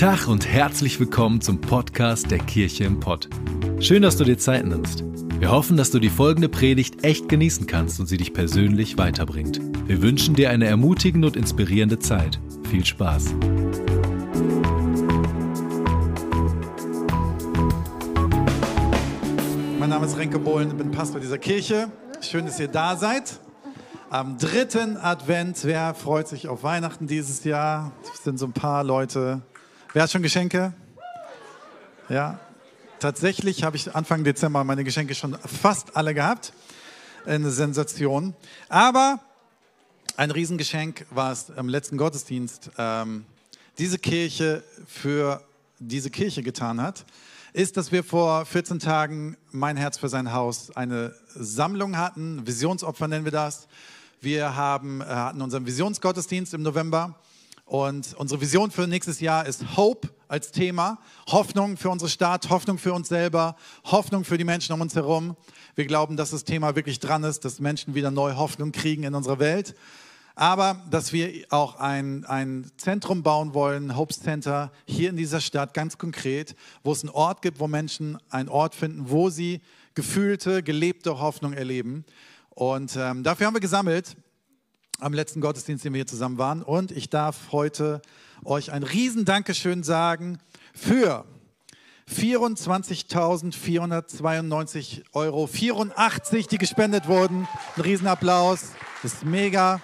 Tag und herzlich willkommen zum Podcast der Kirche im Pott. Schön, dass du dir Zeit nimmst. Wir hoffen, dass du die folgende Predigt echt genießen kannst und sie dich persönlich weiterbringt. Wir wünschen dir eine ermutigende und inspirierende Zeit. Viel Spaß. Mein Name ist Renke Bohlen, ich bin Pastor dieser Kirche. Schön, dass ihr da seid. Am dritten Advent, wer freut sich auf Weihnachten dieses Jahr? Es sind so ein paar Leute, Wer hat schon Geschenke? Ja. Tatsächlich habe ich Anfang Dezember meine Geschenke schon fast alle gehabt. Eine Sensation. Aber ein Riesengeschenk war es im letzten Gottesdienst, ähm, diese Kirche für diese Kirche getan hat, ist, dass wir vor 14 Tagen Mein Herz für sein Haus eine Sammlung hatten, Visionsopfer nennen wir das. Wir haben, äh, hatten unseren Visionsgottesdienst im November und unsere Vision für nächstes Jahr ist Hope als Thema. Hoffnung für unsere Stadt, Hoffnung für uns selber, Hoffnung für die Menschen um uns herum. Wir glauben, dass das Thema wirklich dran ist, dass Menschen wieder neue Hoffnung kriegen in unserer Welt. Aber dass wir auch ein, ein Zentrum bauen wollen, Hope Center, hier in dieser Stadt ganz konkret, wo es einen Ort gibt, wo Menschen einen Ort finden, wo sie gefühlte, gelebte Hoffnung erleben. Und ähm, dafür haben wir gesammelt am letzten Gottesdienst, den wir hier zusammen waren. Und ich darf heute euch ein riesen Dankeschön sagen für 24.492 Euro 84, die gespendet wurden. Ein Riesenapplaus. Das ist mega.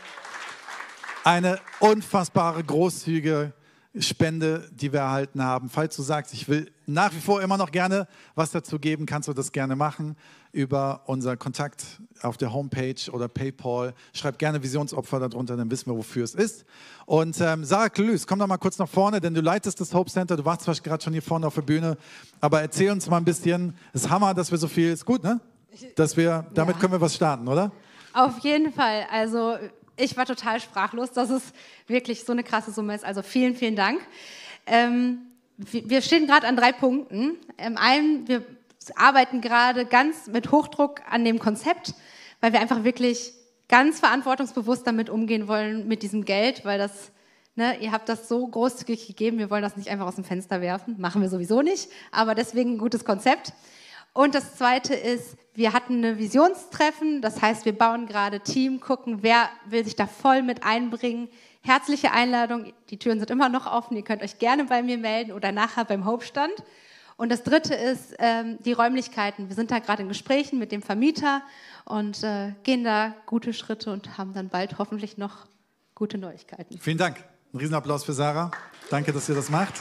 Eine unfassbare großzügige Spende, die wir erhalten haben. Falls du sagst, ich will nach wie vor immer noch gerne was dazu geben, kannst du das gerne machen über unser Kontakt auf der Homepage oder PayPal. Schreib gerne Visionsopfer darunter, dann wissen wir, wofür es ist. Und ähm, Sarah Klüß, komm doch mal kurz nach vorne, denn du leitest das Hope Center. Du warst zwar gerade schon hier vorne auf der Bühne, aber erzähl uns mal ein bisschen. Es ist Hammer, dass wir so viel, ist gut, ne? Dass wir, damit ja. können wir was starten, oder? Auf jeden Fall. Also ich war total sprachlos, dass es wirklich so eine krasse Summe ist. Also vielen, vielen Dank. Ähm, wir stehen gerade an drei Punkten. Ähm, einen, wir arbeiten gerade ganz mit Hochdruck an dem Konzept, weil wir einfach wirklich ganz verantwortungsbewusst damit umgehen wollen mit diesem Geld, weil das, ne, ihr habt das so großzügig gegeben, wir wollen das nicht einfach aus dem Fenster werfen, machen wir sowieso nicht, aber deswegen ein gutes Konzept. Und das Zweite ist, wir hatten eine Visionstreffen, das heißt, wir bauen gerade Team, gucken, wer will sich da voll mit einbringen. Herzliche Einladung, die Türen sind immer noch offen, ihr könnt euch gerne bei mir melden oder nachher beim Hauptstand. Und das Dritte ist ähm, die Räumlichkeiten. Wir sind da gerade in Gesprächen mit dem Vermieter und äh, gehen da gute Schritte und haben dann bald hoffentlich noch gute Neuigkeiten. Vielen Dank. Ein Riesenapplaus für Sarah. Danke, dass ihr das macht.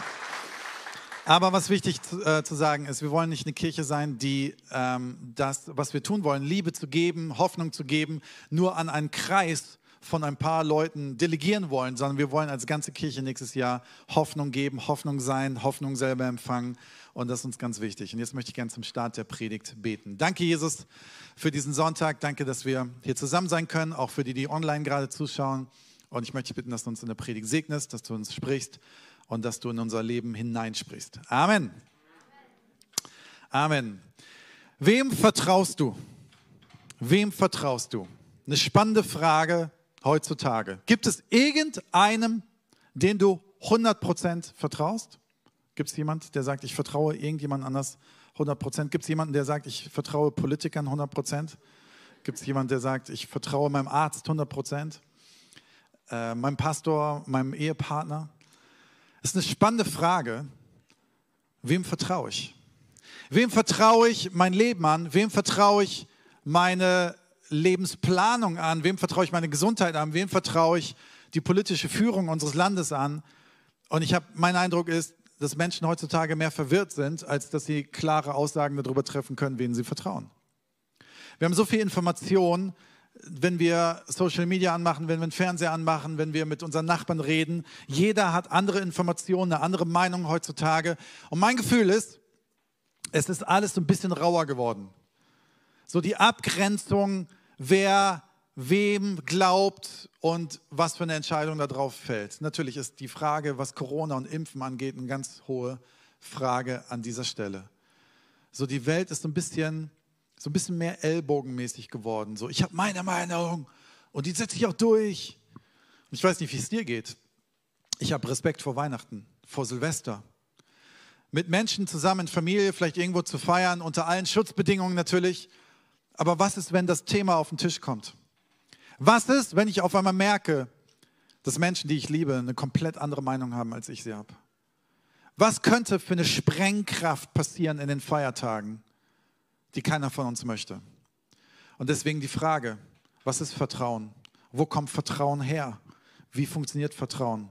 Aber was wichtig zu, äh, zu, sagen ist, wir wollen nicht eine Kirche sein, die ähm, das, was wir tun wollen, Liebe zu geben, Hoffnung zu geben, nur an einen Kreis von ein paar Leuten delegieren wollen, sondern wir wollen als ganze Kirche nächstes Jahr Hoffnung geben, Hoffnung sein, Hoffnung selber empfangen. Und das ist uns ganz wichtig. Und jetzt möchte ich gerne zum Start der Predigt beten. Danke, Jesus, für diesen Sonntag. Danke, dass wir hier zusammen sein können, auch für die, die online gerade zuschauen. Und ich möchte dich bitten, dass du uns in der Predigt segnest, dass du uns sprichst und dass du in unser Leben hineinsprichst. Amen. Amen. Wem vertraust du? Wem vertraust du? Eine spannende Frage heutzutage. Gibt es irgendeinem, den du 100% vertraust? Gibt es jemanden, der sagt, ich vertraue irgendjemand anders 100%? Gibt es jemanden, der sagt, ich vertraue Politikern 100%? Gibt es jemanden, der sagt, ich vertraue meinem Arzt 100%? Äh, meinem Pastor, meinem Ehepartner? Das ist eine spannende Frage. Wem vertraue ich? Wem vertraue ich mein Leben an? Wem vertraue ich meine Lebensplanung an? Wem vertraue ich meine Gesundheit an? Wem vertraue ich die politische Führung unseres Landes an? Und ich habe, mein Eindruck ist, dass Menschen heutzutage mehr verwirrt sind, als dass sie klare Aussagen darüber treffen können, wen sie vertrauen. Wir haben so viel Information, wenn wir Social Media anmachen, wenn wir den Fernseher anmachen, wenn wir mit unseren Nachbarn reden. Jeder hat andere Informationen, eine andere Meinung heutzutage. Und mein Gefühl ist, es ist alles so ein bisschen rauer geworden. So die Abgrenzung, wer wem glaubt und was für eine Entscheidung darauf fällt. Natürlich ist die Frage, was Corona und Impfen angeht, eine ganz hohe Frage an dieser Stelle. So die Welt ist so ein bisschen so ein bisschen mehr ellbogenmäßig geworden. So, ich habe meine Meinung und die setze ich auch durch. Und ich weiß nicht, wie es dir geht. Ich habe Respekt vor Weihnachten. vor Silvester. Mit Menschen zusammen Familie, vielleicht irgendwo zu feiern, unter allen Schutzbedingungen natürlich. Aber was ist, wenn das Thema auf den Tisch kommt? Was ist, wenn ich auf einmal merke, dass Menschen, die ich liebe, eine komplett andere Meinung haben, als ich sie habe? Was könnte für eine Sprengkraft passieren in den Feiertagen, die keiner von uns möchte? Und deswegen die Frage, was ist Vertrauen? Wo kommt Vertrauen her? Wie funktioniert Vertrauen?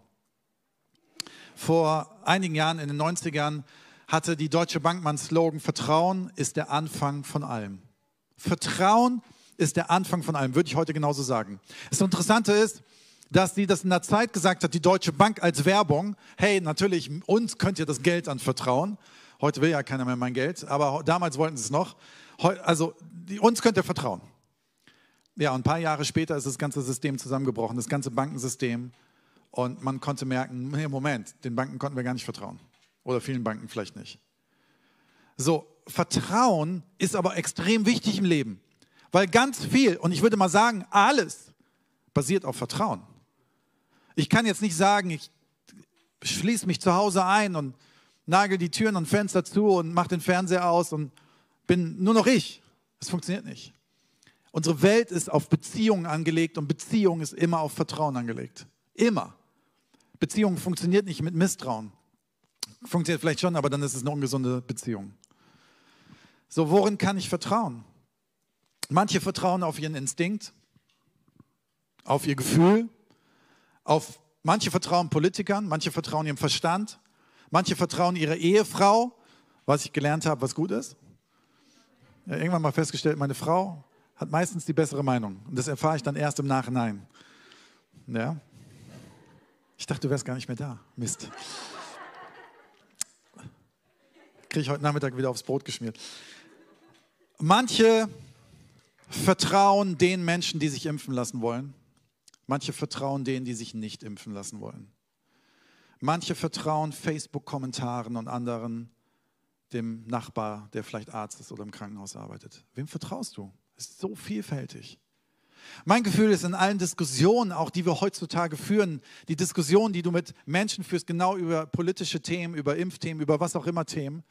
Vor einigen Jahren, in den 90ern, hatte die Deutsche Bank mal Slogan, Vertrauen ist der Anfang von allem. Vertrauen ist der Anfang von allem, würde ich heute genauso sagen. Das Interessante ist, dass sie das in der Zeit gesagt hat, die Deutsche Bank als Werbung, hey, natürlich, uns könnt ihr das Geld anvertrauen. Heute will ja keiner mehr mein Geld, aber damals wollten sie es noch. Also, uns könnt ihr vertrauen. Ja, und ein paar Jahre später ist das ganze System zusammengebrochen, das ganze Bankensystem. Und man konnte merken, nee, Moment, den Banken konnten wir gar nicht vertrauen. Oder vielen Banken vielleicht nicht. So, Vertrauen ist aber extrem wichtig im Leben. Weil ganz viel, und ich würde mal sagen, alles basiert auf Vertrauen. Ich kann jetzt nicht sagen, ich schließe mich zu Hause ein und nagel die Türen und Fenster zu und mache den Fernseher aus und bin nur noch ich. Das funktioniert nicht. Unsere Welt ist auf Beziehungen angelegt und Beziehung ist immer auf Vertrauen angelegt. Immer. Beziehung funktioniert nicht mit Misstrauen. Funktioniert vielleicht schon, aber dann ist es eine ungesunde Beziehung. So, worin kann ich vertrauen? Manche vertrauen auf ihren Instinkt, auf ihr Gefühl, auf manche vertrauen Politikern, manche vertrauen ihrem Verstand, manche vertrauen ihrer Ehefrau, was ich gelernt habe, was gut ist. Ja, irgendwann mal festgestellt, meine Frau hat meistens die bessere Meinung. Und das erfahre ich dann erst im Nachhinein. Ja? Ich dachte, du wärst gar nicht mehr da. Mist. Kriege ich heute Nachmittag wieder aufs Brot geschmiert. Manche vertrauen den Menschen, die sich impfen lassen wollen. Manche vertrauen denen, die sich nicht impfen lassen wollen. Manche vertrauen Facebook-Kommentaren und anderen, dem Nachbar, der vielleicht Arzt ist oder im Krankenhaus arbeitet. Wem vertraust du? Es ist so vielfältig. Mein Gefühl ist in allen Diskussionen, auch die wir heutzutage führen, die Diskussionen, die du mit Menschen führst, genau über politische Themen, über Impfthemen, über was auch immer Themen,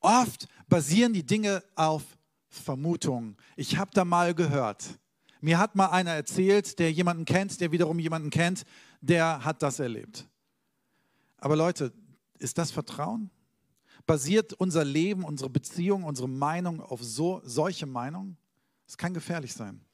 oft basieren die Dinge auf Vermutungen. Ich habe da mal gehört. Mir hat mal einer erzählt, der jemanden kennt, der wiederum jemanden kennt, der hat das erlebt. Aber Leute, ist das Vertrauen? Basiert unser Leben, unsere Beziehung, unsere Meinung auf so, solche Meinungen? Es kann gefährlich sein.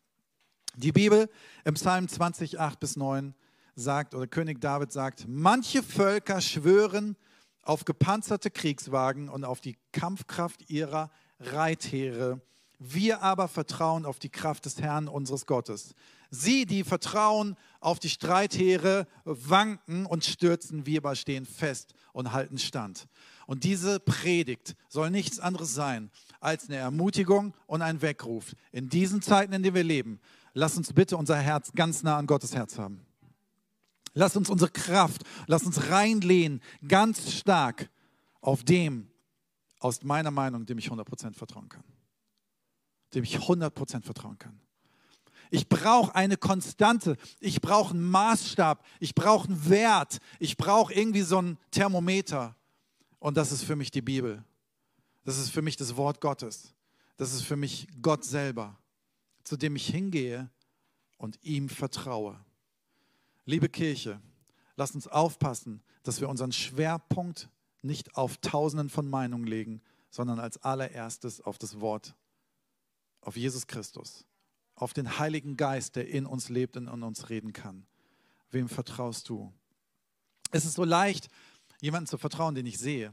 Die Bibel im Psalm 20, 8 bis 9 sagt, oder König David sagt, manche Völker schwören auf gepanzerte Kriegswagen und auf die Kampfkraft ihrer Reitheere. Wir aber vertrauen auf die Kraft des Herrn unseres Gottes. Sie, die vertrauen auf die Streitheere, wanken und stürzen, wir aber stehen fest und halten stand. Und diese Predigt soll nichts anderes sein als eine Ermutigung und ein Weckruf. In diesen Zeiten, in denen wir leben, lass uns bitte unser Herz ganz nah an Gottes Herz haben. Lass uns unsere Kraft, lass uns reinlehnen, ganz stark auf dem, aus meiner Meinung, dem ich 100% vertrauen kann. Dem ich 100% vertrauen kann. Ich brauche eine Konstante, ich brauche einen Maßstab, ich brauche einen Wert, ich brauche irgendwie so ein Thermometer. Und das ist für mich die Bibel. Das ist für mich das Wort Gottes. Das ist für mich Gott selber, zu dem ich hingehe und ihm vertraue. Liebe Kirche, lasst uns aufpassen, dass wir unseren Schwerpunkt nicht auf Tausenden von Meinungen legen, sondern als allererstes auf das Wort, auf Jesus Christus, auf den Heiligen Geist, der in uns lebt und in uns reden kann. Wem vertraust du? Es ist so leicht, jemanden zu vertrauen, den ich sehe.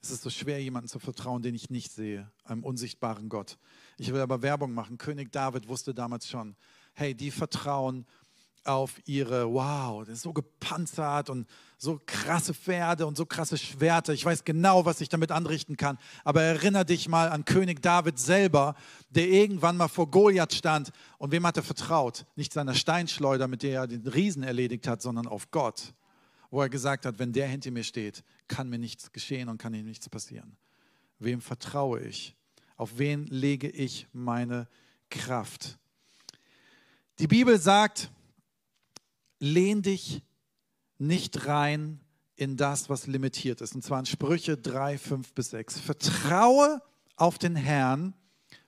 Es ist so schwer, jemanden zu vertrauen, den ich nicht sehe, einem unsichtbaren Gott. Ich will aber Werbung machen. König David wusste damals schon, hey, die vertrauen auf ihre, wow, das ist so gepanzert und so krasse Pferde und so krasse Schwerter. Ich weiß genau, was ich damit anrichten kann. Aber erinnere dich mal an König David selber, der irgendwann mal vor Goliath stand. Und wem hat er vertraut? Nicht seiner Steinschleuder, mit der er den Riesen erledigt hat, sondern auf Gott wo er gesagt hat, wenn der hinter mir steht, kann mir nichts geschehen und kann ihm nichts passieren. Wem vertraue ich? Auf wen lege ich meine Kraft? Die Bibel sagt, lehn dich nicht rein in das, was limitiert ist. Und zwar in Sprüche 3, 5 bis 6. Vertraue auf den Herrn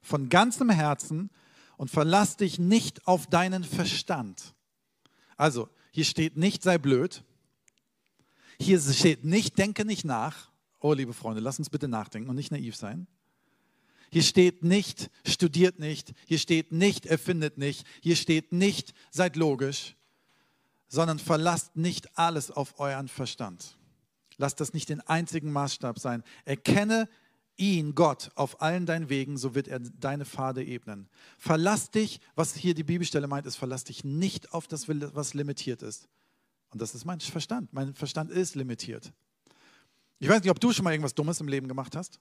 von ganzem Herzen und verlass dich nicht auf deinen Verstand. Also, hier steht nicht, sei blöd. Hier steht nicht, denke nicht nach. Oh, liebe Freunde, lass uns bitte nachdenken und nicht naiv sein. Hier steht nicht, studiert nicht. Hier steht nicht, erfindet nicht. Hier steht nicht, seid logisch sondern verlasst nicht alles auf euren Verstand. Lasst das nicht den einzigen Maßstab sein. Erkenne ihn, Gott, auf allen deinen Wegen, so wird er deine Pfade ebnen. Verlass dich, was hier die Bibelstelle meint, ist, verlass dich nicht auf das, was limitiert ist. Und das ist mein Verstand. Mein Verstand ist limitiert. Ich weiß nicht, ob du schon mal irgendwas Dummes im Leben gemacht hast,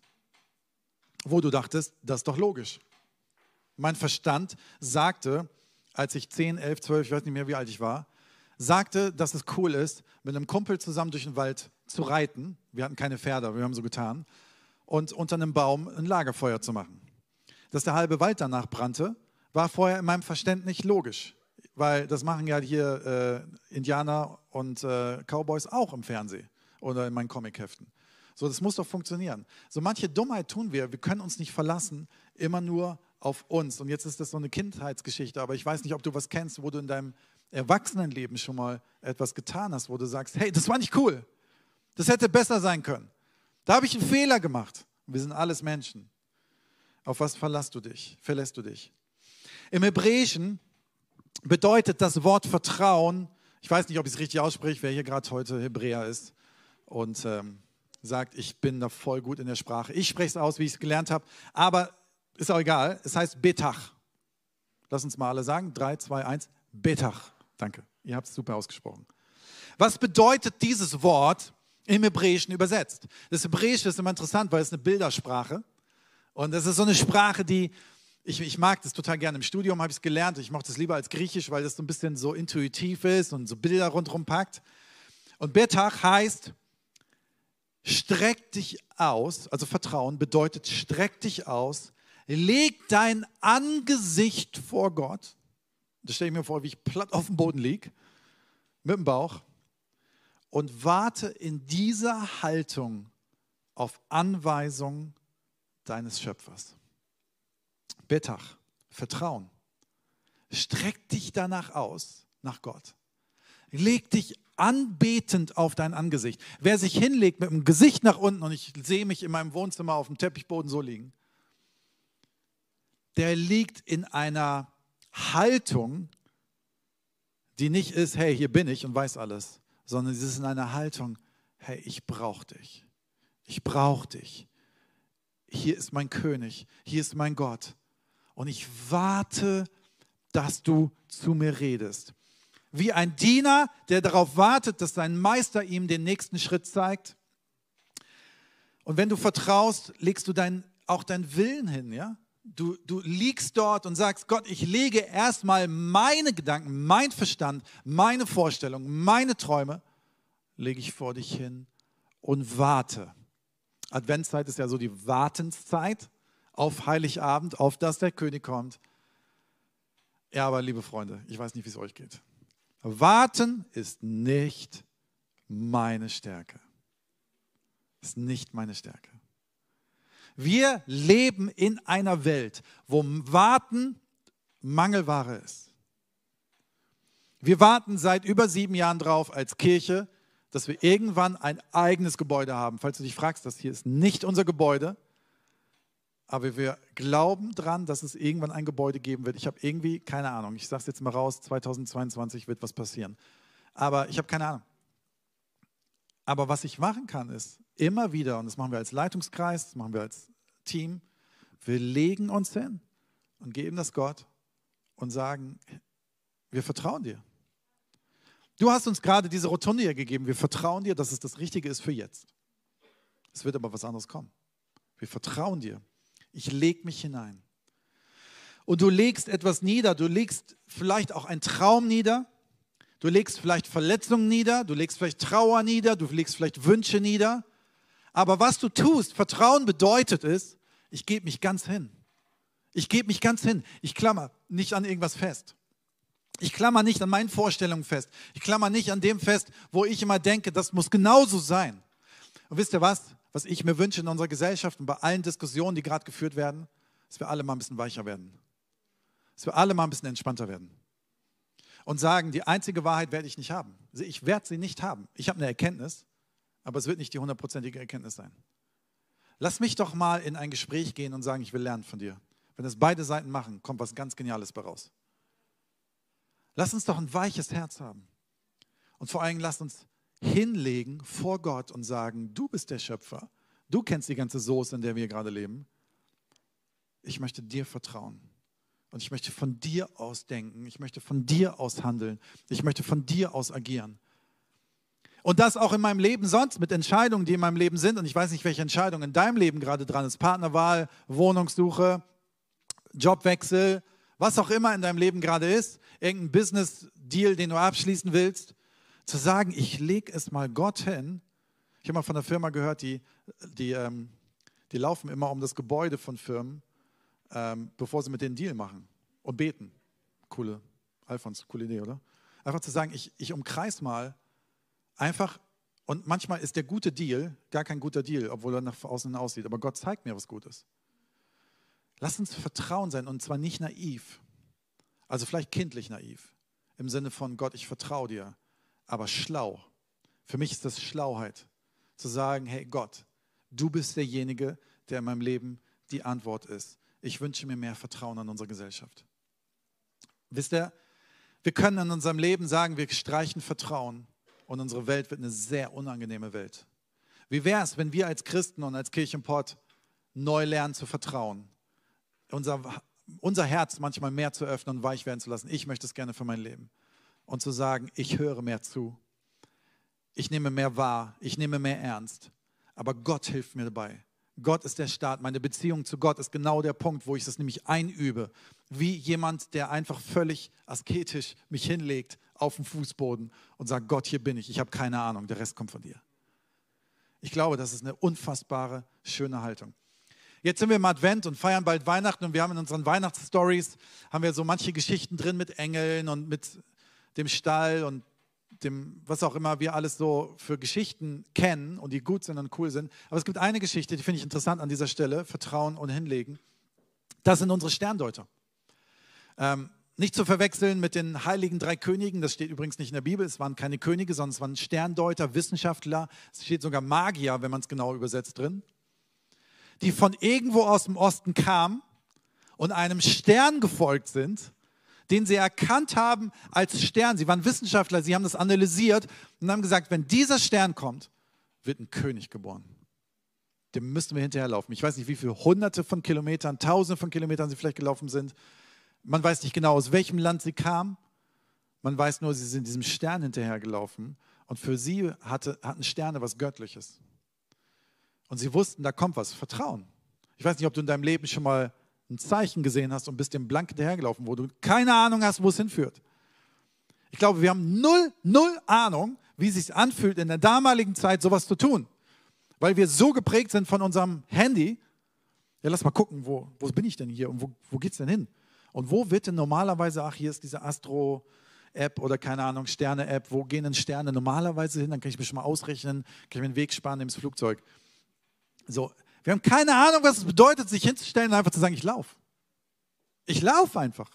wo du dachtest, das ist doch logisch. Mein Verstand sagte, als ich 10, 11, 12, ich weiß nicht mehr, wie alt ich war, sagte, dass es cool ist, mit einem Kumpel zusammen durch den Wald zu reiten. Wir hatten keine Pferde, wir haben so getan. Und unter einem Baum ein Lagerfeuer zu machen. Dass der halbe Wald danach brannte, war vorher in meinem Verständnis nicht logisch. Weil das machen ja hier äh, Indianer und äh, Cowboys auch im Fernsehen oder in meinen Comicheften. So, das muss doch funktionieren. So manche Dummheit tun wir. Wir können uns nicht verlassen, immer nur auf uns. Und jetzt ist das so eine Kindheitsgeschichte, aber ich weiß nicht, ob du was kennst, wo du in deinem Erwachsenenleben schon mal etwas getan hast, wo du sagst, hey, das war nicht cool. Das hätte besser sein können. Da habe ich einen Fehler gemacht. Wir sind alles Menschen. Auf was verlässt du dich? Verlässt du dich? Im Hebräischen bedeutet das Wort Vertrauen, ich weiß nicht, ob ich es richtig ausspreche, wer hier gerade heute Hebräer ist und ähm, sagt, ich bin da voll gut in der Sprache. Ich spreche es aus, wie ich es gelernt habe, aber ist auch egal. Es heißt Betach. Lass uns mal alle sagen. 3, 2, 1. Betach. Danke, ihr habt es super ausgesprochen. Was bedeutet dieses Wort im Hebräischen übersetzt? Das Hebräische ist immer interessant, weil es eine Bildersprache und es ist so eine Sprache, die ich, ich mag das total gerne. Im Studium habe ich es gelernt. Ich mache das lieber als Griechisch, weil das so ein bisschen so intuitiv ist und so Bilder rundherum packt. Und Betach heißt, streck dich aus, also Vertrauen bedeutet, streck dich aus, leg dein Angesicht vor Gott das stelle ich mir vor, wie ich platt auf dem Boden liege, mit dem Bauch und warte in dieser Haltung auf Anweisung deines Schöpfers. Betach, Vertrauen. Streck dich danach aus, nach Gott. Leg dich anbetend auf dein Angesicht. Wer sich hinlegt mit dem Gesicht nach unten und ich sehe mich in meinem Wohnzimmer auf dem Teppichboden so liegen, der liegt in einer Haltung, die nicht ist, hey, hier bin ich und weiß alles, sondern sie ist in einer Haltung, hey, ich brauche dich. Ich brauche dich. Hier ist mein König, hier ist mein Gott. Und ich warte, dass du zu mir redest. Wie ein Diener, der darauf wartet, dass sein Meister ihm den nächsten Schritt zeigt. Und wenn du vertraust, legst du dein, auch deinen Willen hin, ja? Du, du liegst dort und sagst, Gott, ich lege erstmal meine Gedanken, mein Verstand, meine Vorstellungen, meine Träume, lege ich vor dich hin und warte. Adventszeit ist ja so die Wartenszeit auf Heiligabend, auf das der König kommt. Ja, aber liebe Freunde, ich weiß nicht, wie es euch geht. Warten ist nicht meine Stärke. Ist nicht meine Stärke. Wir leben in einer Welt, wo Warten Mangelware ist. Wir warten seit über sieben Jahren drauf als Kirche, dass wir irgendwann ein eigenes Gebäude haben. Falls du dich fragst, das hier ist nicht unser Gebäude, aber wir glauben dran, dass es irgendwann ein Gebäude geben wird. Ich habe irgendwie keine Ahnung. Ich sage es jetzt mal raus, 2022 wird was passieren. Aber ich habe keine Ahnung. Aber was ich machen kann, ist immer wieder, und das machen wir als Leitungskreis, das machen wir als Team, wir legen uns hin und geben das Gott und sagen, wir vertrauen dir. Du hast uns gerade diese Rotunde hier gegeben. Wir vertrauen dir, dass es das Richtige ist für jetzt. Es wird aber was anderes kommen. Wir vertrauen dir. Ich lege mich hinein. Und du legst etwas nieder. Du legst vielleicht auch einen Traum nieder. Du legst vielleicht Verletzungen nieder, du legst vielleicht Trauer nieder, du legst vielleicht Wünsche nieder. Aber was du tust, Vertrauen bedeutet es, ich gebe mich ganz hin. Ich gebe mich ganz hin. Ich klammer nicht an irgendwas fest. Ich klammer nicht an meinen Vorstellungen fest. Ich klammer nicht an dem fest, wo ich immer denke, das muss genauso sein. Und wisst ihr was? Was ich mir wünsche in unserer Gesellschaft und bei allen Diskussionen, die gerade geführt werden, dass wir alle mal ein bisschen weicher werden. Dass wir alle mal ein bisschen entspannter werden. Und sagen, die einzige Wahrheit werde ich nicht haben. Ich werde sie nicht haben. Ich habe eine Erkenntnis, aber es wird nicht die hundertprozentige Erkenntnis sein. Lass mich doch mal in ein Gespräch gehen und sagen, ich will lernen von dir. Wenn das beide Seiten machen, kommt was ganz Geniales bei raus. Lass uns doch ein weiches Herz haben. Und vor allem lass uns hinlegen vor Gott und sagen, du bist der Schöpfer. Du kennst die ganze Soße, in der wir gerade leben. Ich möchte dir vertrauen. Und ich möchte von dir aus denken. Ich möchte von dir aus handeln. Ich möchte von dir aus agieren. Und das auch in meinem Leben sonst mit Entscheidungen, die in meinem Leben sind. Und ich weiß nicht, welche Entscheidung in deinem Leben gerade dran ist. Partnerwahl, Wohnungssuche, Jobwechsel, was auch immer in deinem Leben gerade ist, irgendein Business-Deal, den du abschließen willst, zu sagen, ich lege es mal Gott hin. Ich habe mal von einer Firma gehört, die, die, ähm, die laufen immer um das Gebäude von Firmen, ähm, bevor sie mit denen Deal machen und beten. Coole, Alfons, coole Idee, oder? Einfach zu sagen, ich, ich umkreis mal einfach, und manchmal ist der gute Deal gar kein guter Deal, obwohl er nach außen aussieht, aber Gott zeigt mir was Gutes. Lass uns Vertrauen sein und zwar nicht naiv. Also vielleicht kindlich naiv. Im Sinne von Gott, ich vertraue dir, aber schlau. Für mich ist das Schlauheit. Zu sagen, hey Gott, du bist derjenige, der in meinem Leben die Antwort ist. Ich wünsche mir mehr Vertrauen an unsere Gesellschaft. Wisst ihr, wir können in unserem Leben sagen, wir streichen Vertrauen und unsere Welt wird eine sehr unangenehme Welt. Wie wäre es, wenn wir als Christen und als Kirchenport neu lernen zu vertrauen? unser, unser Herz manchmal mehr zu öffnen und weich werden zu lassen. Ich möchte es gerne für mein Leben. Und zu sagen, ich höre mehr zu. Ich nehme mehr wahr. Ich nehme mehr ernst. Aber Gott hilft mir dabei. Gott ist der Start. Meine Beziehung zu Gott ist genau der Punkt, wo ich das nämlich einübe. Wie jemand, der einfach völlig asketisch mich hinlegt auf den Fußboden und sagt, Gott, hier bin ich. Ich habe keine Ahnung. Der Rest kommt von dir. Ich glaube, das ist eine unfassbare, schöne Haltung. Jetzt sind wir im Advent und feiern bald Weihnachten und wir haben in unseren Weihnachtsstories haben wir so manche Geschichten drin mit Engeln und mit dem Stall und dem, was auch immer wir alles so für Geschichten kennen und die gut sind und cool sind. Aber es gibt eine Geschichte, die finde ich interessant an dieser Stelle, Vertrauen und Hinlegen. Das sind unsere Sterndeuter. Ähm, nicht zu verwechseln mit den heiligen drei Königen, das steht übrigens nicht in der Bibel, es waren keine Könige, sondern es waren Sterndeuter, Wissenschaftler, es steht sogar Magier, wenn man es genau übersetzt drin die von irgendwo aus dem Osten kamen und einem Stern gefolgt sind, den sie erkannt haben als Stern. Sie waren Wissenschaftler, sie haben das analysiert und haben gesagt, wenn dieser Stern kommt, wird ein König geboren. Dem müssten wir hinterherlaufen. Ich weiß nicht, wie viele hunderte von Kilometern, tausende von Kilometern sie vielleicht gelaufen sind. Man weiß nicht genau, aus welchem Land sie kamen. Man weiß nur, sie sind diesem Stern hinterhergelaufen. Und für sie hatte, hatten Sterne was Göttliches. Und sie wussten, da kommt was, Vertrauen. Ich weiß nicht, ob du in deinem Leben schon mal ein Zeichen gesehen hast und bist dem blank hinterhergelaufen, wo du keine Ahnung hast, wo es hinführt. Ich glaube, wir haben null, null Ahnung, wie es sich anfühlt, in der damaligen Zeit sowas zu tun. Weil wir so geprägt sind von unserem Handy. Ja, lass mal gucken, wo, wo bin ich denn hier und wo, wo geht es denn hin? Und wo wird denn normalerweise, ach, hier ist diese Astro, App oder keine Ahnung, Sterne-App, wo gehen denn Sterne normalerweise hin? Dann kann ich mir schon mal ausrechnen, kann ich mir den Weg sparen ins Flugzeug. So, wir haben keine Ahnung, was es bedeutet, sich hinzustellen und einfach zu sagen, ich laufe. Ich laufe einfach.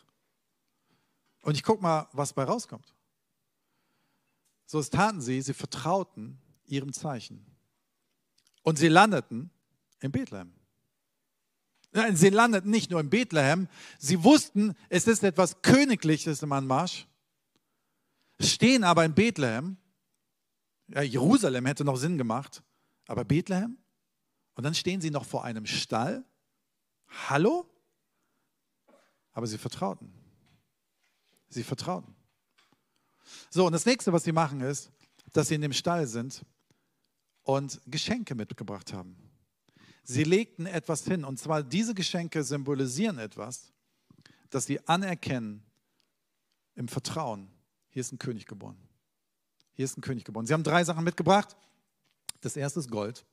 Und ich gucke mal, was bei rauskommt. So, es taten sie, sie vertrauten ihrem Zeichen. Und sie landeten in Bethlehem. Nein, sie landeten nicht nur in Bethlehem, sie wussten, es ist etwas Königliches im Anmarsch, stehen aber in Bethlehem. Ja, Jerusalem hätte noch Sinn gemacht, aber Bethlehem? Und dann stehen sie noch vor einem Stall. Hallo? Aber sie vertrauten. Sie vertrauten. So, und das nächste, was sie machen, ist, dass sie in dem Stall sind und Geschenke mitgebracht haben. Sie legten etwas hin, und zwar diese Geschenke symbolisieren etwas, dass sie anerkennen im Vertrauen, hier ist ein König geboren. Hier ist ein König geboren. Sie haben drei Sachen mitgebracht. Das erste ist Gold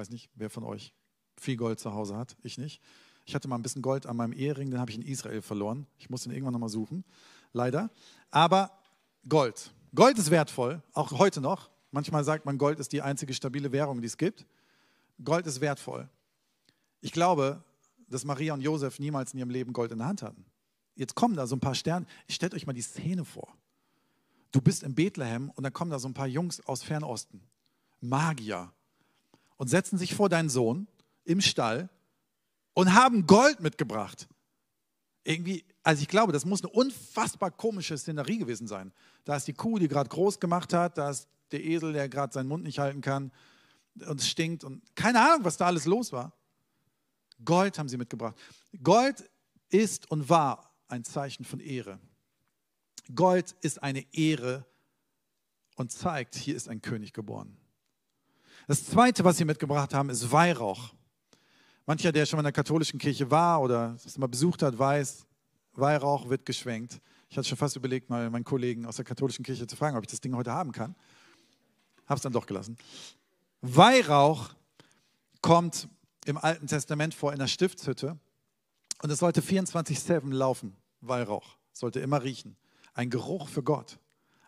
weiß nicht, wer von euch viel Gold zu Hause hat. Ich nicht. Ich hatte mal ein bisschen Gold an meinem Ehering, den habe ich in Israel verloren. Ich muss den irgendwann nochmal suchen. leider. Aber Gold. Gold ist wertvoll, auch heute noch. Manchmal sagt man, Gold ist die einzige stabile Währung, die es gibt. Gold ist wertvoll. Ich glaube, dass Maria und Josef niemals in ihrem Leben Gold in der Hand hatten. Jetzt kommen da so ein paar Sterne. Stellt euch mal die Szene vor. Du bist in Bethlehem und dann kommen da so ein paar Jungs aus Fernosten, Magier, und setzen sich vor deinen Sohn im Stall und haben Gold mitgebracht. Irgendwie, also ich glaube, das muss eine unfassbar komische Szenerie gewesen sein. Da ist die Kuh, die gerade groß gemacht hat, da ist der Esel, der gerade seinen Mund nicht halten kann und es stinkt und keine Ahnung, was da alles los war. Gold haben sie mitgebracht. Gold ist und war ein Zeichen von Ehre. Gold ist eine Ehre und zeigt, hier ist ein König geboren. Das Zweite, was sie mitgebracht haben, ist Weihrauch. Mancher, der schon mal in der katholischen Kirche war oder es mal besucht hat, weiß, Weihrauch wird geschwenkt. Ich hatte schon fast überlegt, mal meinen Kollegen aus der katholischen Kirche zu fragen, ob ich das Ding heute haben kann. Habe es dann doch gelassen. Weihrauch kommt im Alten Testament vor in der Stiftshütte und es sollte 24-7 laufen, Weihrauch. Sollte immer riechen. Ein Geruch für Gott.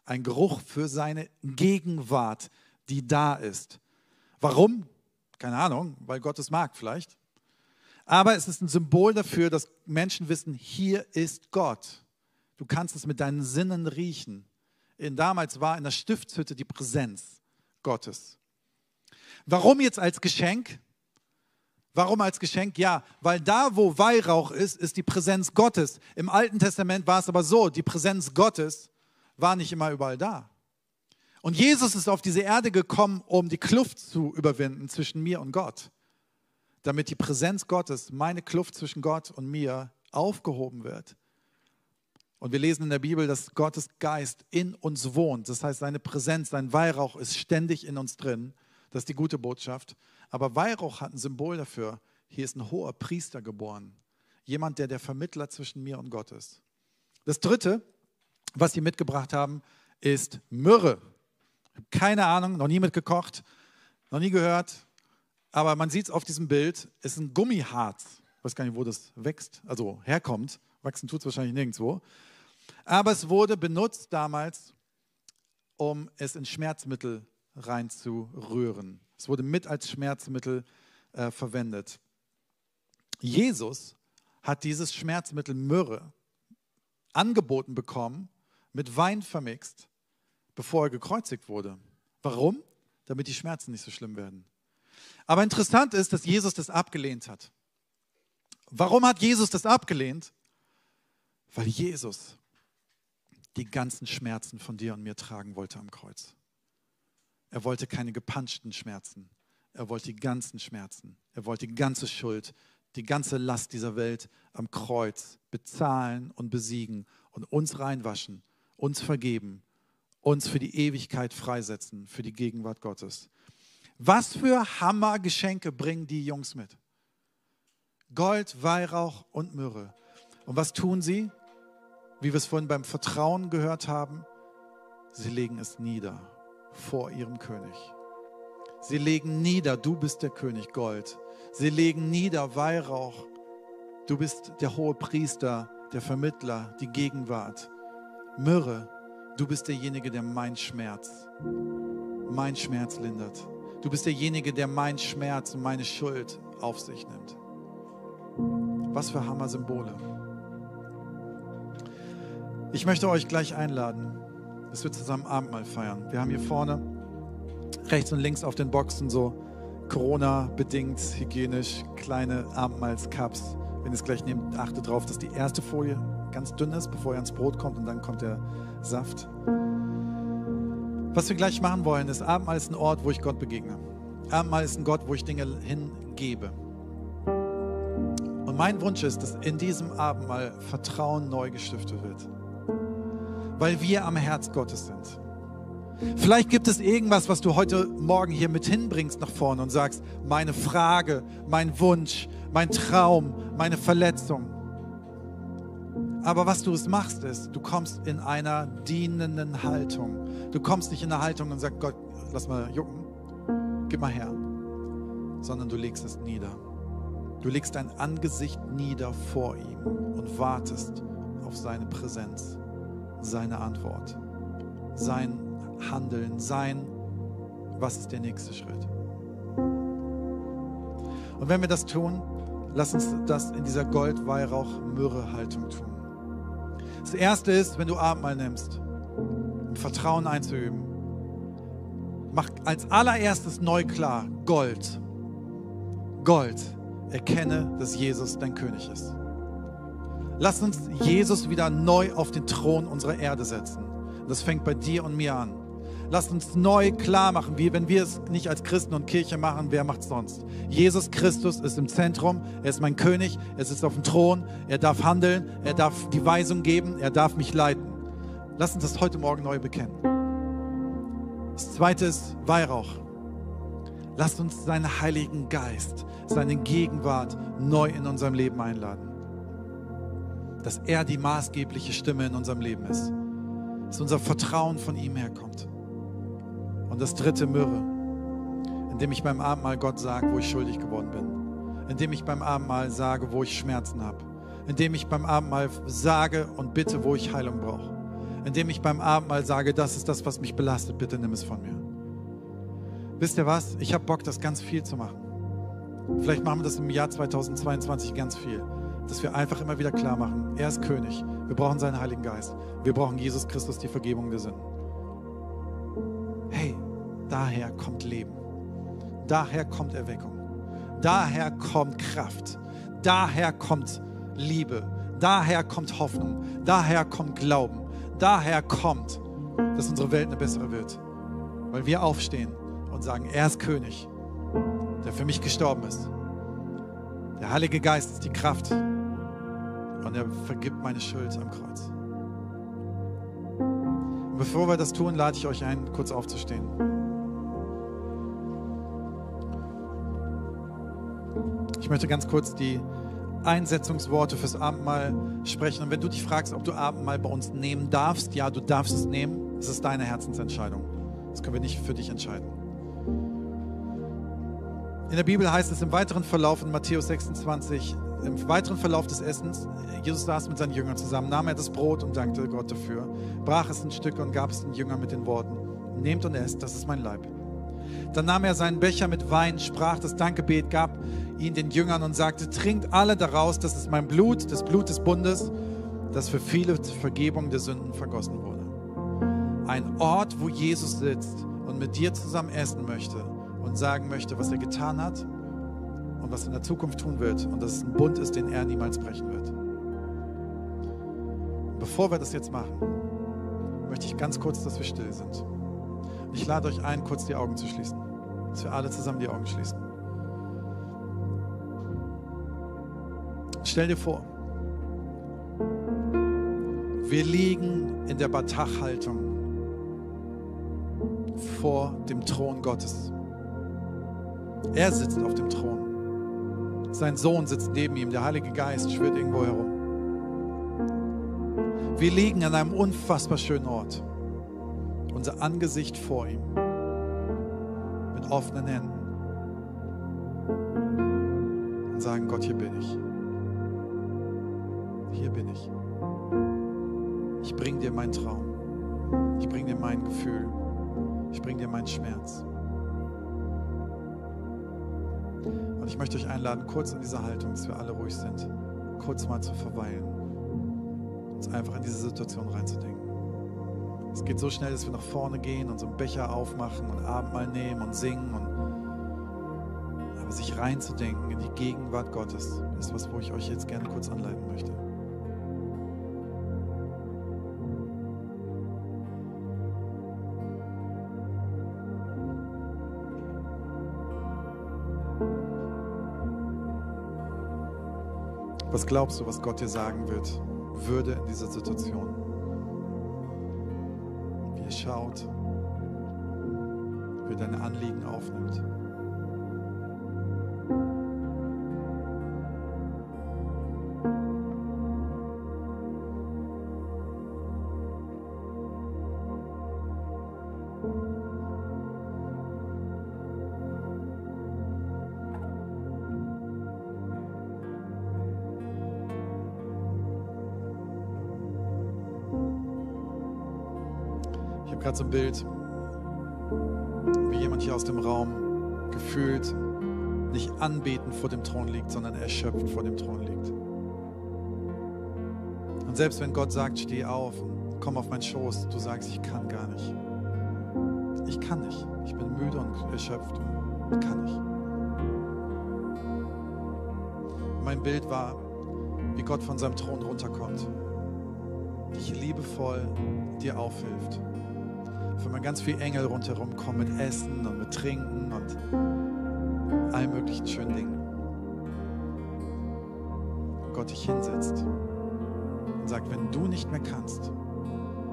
Ein Geruch für seine Gegenwart, die da ist. Warum? Keine Ahnung, weil Gott es mag vielleicht. Aber es ist ein Symbol dafür, dass Menschen wissen, hier ist Gott. Du kannst es mit deinen Sinnen riechen. In, damals war in der Stiftshütte die Präsenz Gottes. Warum jetzt als Geschenk? Warum als Geschenk? Ja, weil da, wo Weihrauch ist, ist die Präsenz Gottes. Im Alten Testament war es aber so, die Präsenz Gottes war nicht immer überall da. Und Jesus ist auf diese Erde gekommen, um die Kluft zu überwinden zwischen mir und Gott, damit die Präsenz Gottes, meine Kluft zwischen Gott und mir, aufgehoben wird. Und wir lesen in der Bibel, dass Gottes Geist in uns wohnt. Das heißt, seine Präsenz, sein Weihrauch ist ständig in uns drin. Das ist die gute Botschaft. Aber Weihrauch hat ein Symbol dafür. Hier ist ein hoher Priester geboren. Jemand, der der Vermittler zwischen mir und Gott ist. Das dritte, was sie mitgebracht haben, ist Myrrhe. Keine Ahnung, noch nie mitgekocht, noch nie gehört. Aber man sieht es auf diesem Bild, es ist ein Gummiharz. Ich weiß gar nicht, wo das wächst, also herkommt. Wachsen tut es wahrscheinlich nirgendwo. Aber es wurde benutzt damals, um es in Schmerzmittel reinzurühren. Es wurde mit als Schmerzmittel äh, verwendet. Jesus hat dieses Schmerzmittel Myrrhe angeboten bekommen, mit Wein vermixt, bevor er gekreuzigt wurde. Warum? Damit die Schmerzen nicht so schlimm werden. Aber interessant ist, dass Jesus das abgelehnt hat. Warum hat Jesus das abgelehnt? Weil Jesus die ganzen Schmerzen von dir und mir tragen wollte am Kreuz. Er wollte keine gepanschten Schmerzen. Er wollte die ganzen Schmerzen. Er wollte die ganze Schuld, die ganze Last dieser Welt am Kreuz bezahlen und besiegen und uns reinwaschen, uns vergeben, uns für die Ewigkeit freisetzen, für die Gegenwart Gottes. Was für Hammergeschenke bringen die Jungs mit? Gold, Weihrauch und Myrrhe. Und was tun sie? Wie wir es vorhin beim Vertrauen gehört haben, sie legen es nieder vor ihrem König. Sie legen nieder, du bist der König Gold. Sie legen nieder Weihrauch. Du bist der hohe Priester, der Vermittler, die Gegenwart. Myrrhe, du bist derjenige, der mein Schmerz, mein Schmerz lindert. Du bist derjenige, der mein Schmerz und meine Schuld auf sich nimmt. Was für Hammer-Symbole. Ich möchte euch gleich einladen, dass wir zusammen Abendmahl feiern. Wir haben hier vorne rechts und links auf den Boxen so Corona-bedingt, hygienisch kleine Abendmahlscups. Wenn ihr es gleich nehmt, achtet darauf, dass die erste Folie ganz dünn ist, bevor ihr ans Brot kommt und dann kommt der Saft. Was wir gleich machen wollen, ist Abendmahl ist ein Ort, wo ich Gott begegne. Abendmahl ist ein Gott, wo ich Dinge hingebe. Und mein Wunsch ist, dass in diesem Abendmahl Vertrauen neu gestiftet wird weil wir am Herz Gottes sind. Vielleicht gibt es irgendwas, was du heute Morgen hier mit hinbringst nach vorne und sagst, meine Frage, mein Wunsch, mein Traum, meine Verletzung. Aber was du es machst, ist, du kommst in einer dienenden Haltung. Du kommst nicht in einer Haltung und sagst, Gott, lass mal jucken, gib mal her. Sondern du legst es nieder. Du legst dein Angesicht nieder vor ihm und wartest auf seine Präsenz. Seine Antwort, sein Handeln, sein, was ist der nächste Schritt. Und wenn wir das tun, lass uns das in dieser Gold-Weihrauch-Myrrhe-Haltung tun. Das erste ist, wenn du Abendmahl nimmst, um Vertrauen einzuüben, mach als allererstes neu klar, Gold. Gold. Erkenne, dass Jesus dein König ist. Lass uns Jesus wieder neu auf den Thron unserer Erde setzen. Das fängt bei dir und mir an. Lasst uns neu klar machen, wie wenn wir es nicht als Christen und Kirche machen, wer macht es sonst? Jesus Christus ist im Zentrum, er ist mein König, er sitzt auf dem Thron, er darf handeln, er darf die Weisung geben, er darf mich leiten. Lasst uns das heute Morgen neu bekennen. Das zweite ist Weihrauch. Lasst uns seinen Heiligen Geist, seine Gegenwart neu in unserem Leben einladen. Dass er die maßgebliche Stimme in unserem Leben ist. Dass unser Vertrauen von ihm herkommt. Und das dritte Myrrhe, indem ich beim Abendmahl Gott sage, wo ich schuldig geworden bin. Indem ich beim Abendmahl sage, wo ich Schmerzen habe. Indem ich beim Abendmahl sage und bitte, wo ich Heilung brauche. Indem ich beim Abendmahl sage, das ist das, was mich belastet, bitte nimm es von mir. Wisst ihr was? Ich habe Bock, das ganz viel zu machen. Vielleicht machen wir das im Jahr 2022 ganz viel. Dass wir einfach immer wieder klar machen, er ist König. Wir brauchen seinen Heiligen Geist. Wir brauchen Jesus Christus, die Vergebung der Sünden. Hey, daher kommt Leben. Daher kommt Erweckung. Daher kommt Kraft. Daher kommt Liebe. Daher kommt Hoffnung. Daher kommt Glauben. Daher kommt, dass unsere Welt eine bessere wird. Weil wir aufstehen und sagen, er ist König, der für mich gestorben ist. Der Heilige Geist ist die Kraft und er vergibt meine Schuld am Kreuz. Und bevor wir das tun, lade ich euch ein, kurz aufzustehen. Ich möchte ganz kurz die Einsetzungsworte fürs Abendmahl sprechen. Und wenn du dich fragst, ob du Abendmahl bei uns nehmen darfst, ja, du darfst es nehmen. Es ist deine Herzensentscheidung. Das können wir nicht für dich entscheiden. In der Bibel heißt es im weiteren Verlauf in Matthäus 26, im weiteren Verlauf des Essens, Jesus saß mit seinen Jüngern zusammen, nahm er das Brot und dankte Gott dafür, brach es in Stücke und gab es den Jüngern mit den Worten, nehmt und esst, das ist mein Leib. Dann nahm er seinen Becher mit Wein, sprach das Dankgebet, gab ihn den Jüngern und sagte, trinkt alle daraus, das ist mein Blut, das Blut des Bundes, das für viele zur Vergebung der Sünden vergossen wurde. Ein Ort, wo Jesus sitzt und mit dir zusammen essen möchte und sagen möchte, was er getan hat und was in der Zukunft tun wird und dass es ein Bund ist, den er niemals brechen wird. Bevor wir das jetzt machen, möchte ich ganz kurz, dass wir still sind. Ich lade euch ein, kurz die Augen zu schließen. Dass wir alle zusammen die Augen schließen. Stell dir vor, wir liegen in der Batach-Haltung vor dem Thron Gottes. Er sitzt auf dem Thron. Sein Sohn sitzt neben ihm. Der Heilige Geist schwirrt irgendwo herum. Wir liegen an einem unfassbar schönen Ort unser Angesicht vor ihm mit offenen Händen und sagen, Gott, hier bin ich. Hier bin ich. Ich bringe dir meinen Traum. Ich bringe dir mein Gefühl. Ich bringe dir meinen Schmerz. Und ich möchte euch einladen, kurz in dieser Haltung, dass wir alle ruhig sind, kurz mal zu verweilen, uns einfach in diese Situation reinzudenken. Es geht so schnell, dass wir nach vorne gehen und so einen Becher aufmachen und Abendmahl nehmen und singen. Und aber sich reinzudenken in die Gegenwart Gottes ist was, wo ich euch jetzt gerne kurz anleiten möchte. Was glaubst du, was Gott dir sagen wird, würde in dieser Situation? schaut, wie deine Anliegen aufnimmt. Ein Bild, wie jemand hier aus dem Raum gefühlt nicht anbetend vor dem Thron liegt, sondern erschöpft vor dem Thron liegt. Und selbst wenn Gott sagt, steh auf und komm auf meinen Schoß, du sagst, ich kann gar nicht. Ich kann nicht. Ich bin müde und erschöpft und kann nicht. Mein Bild war, wie Gott von seinem Thron runterkommt. Dich liebevoll dir aufhilft. Wenn man ganz viele Engel rundherum kommen mit Essen und mit Trinken und allen möglichen schönen Dingen. Gott dich hinsetzt und sagt, wenn du nicht mehr kannst,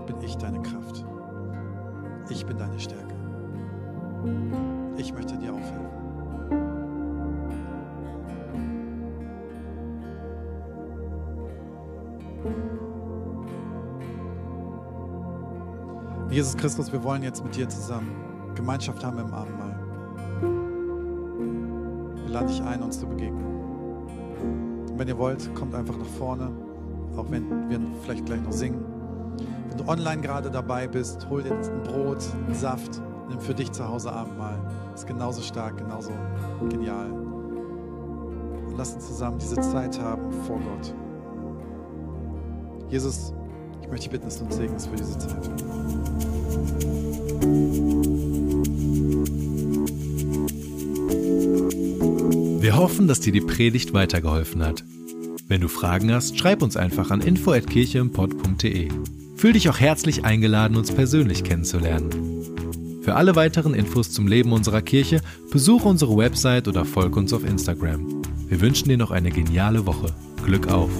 bin ich deine Kraft. Ich bin deine Stärke. Ich möchte dir aufhelfen. Jesus Christus, wir wollen jetzt mit dir zusammen Gemeinschaft haben im Abendmahl. Wir laden dich ein, uns zu begegnen. Und wenn ihr wollt, kommt einfach nach vorne, auch wenn wir vielleicht gleich noch singen. Wenn du online gerade dabei bist, hol dir ein Brot, einen Saft, nimm für dich zu Hause Abendmahl. Ist genauso stark, genauso genial. Und lass uns zusammen diese Zeit haben vor Gott. Jesus, ich möchte bitten, dass du uns segnest für diese Zeit. Wir hoffen, dass dir die Predigt weitergeholfen hat. Wenn du Fragen hast, schreib uns einfach an info@kircheimpott.de. Fühl dich auch herzlich eingeladen, uns persönlich kennenzulernen. Für alle weiteren Infos zum Leben unserer Kirche besuche unsere Website oder folge uns auf Instagram. Wir wünschen dir noch eine geniale Woche. Glück auf!